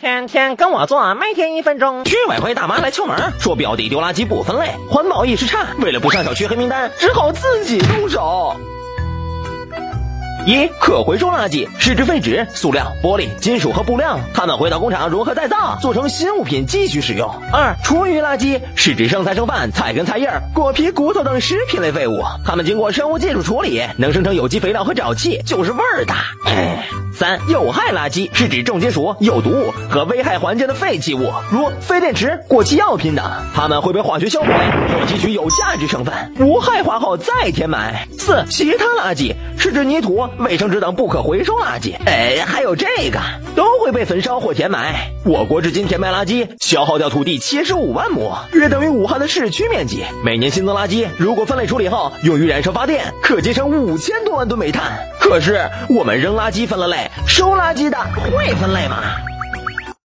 天天跟我做，每天一分钟。居委会大妈来敲门，说表弟丢垃圾不分类，环保意识差，为了不上小区黑名单，只好自己动手。一、可回收垃圾是指废纸、塑料、玻璃、金属和布料，它们回到工厂融合再造，做成新物品继续使用。二、厨余垃圾是指剩菜剩饭、菜根、菜叶、果皮、骨头等食品类废物，它们经过生物技术处理，能生成有机肥料和沼气，就是味儿大。三、有害垃圾是指重金属、有毒物和危害环境的废弃物，如废电池、过期药品等，它们会被化学销毁，后提取有价值成分，无害化后再填埋。四、其他垃圾是指泥土。卫生纸等不可回收垃圾，哎，还有这个都会被焚烧或填埋。我国至今填埋垃圾消耗掉土地七十五万亩，约等于武汉的市区面积。每年新增垃圾如果分类处理后用于燃烧发电，可节省五千多万吨煤炭。可是我们扔垃圾分了类，收垃圾的会分类吗？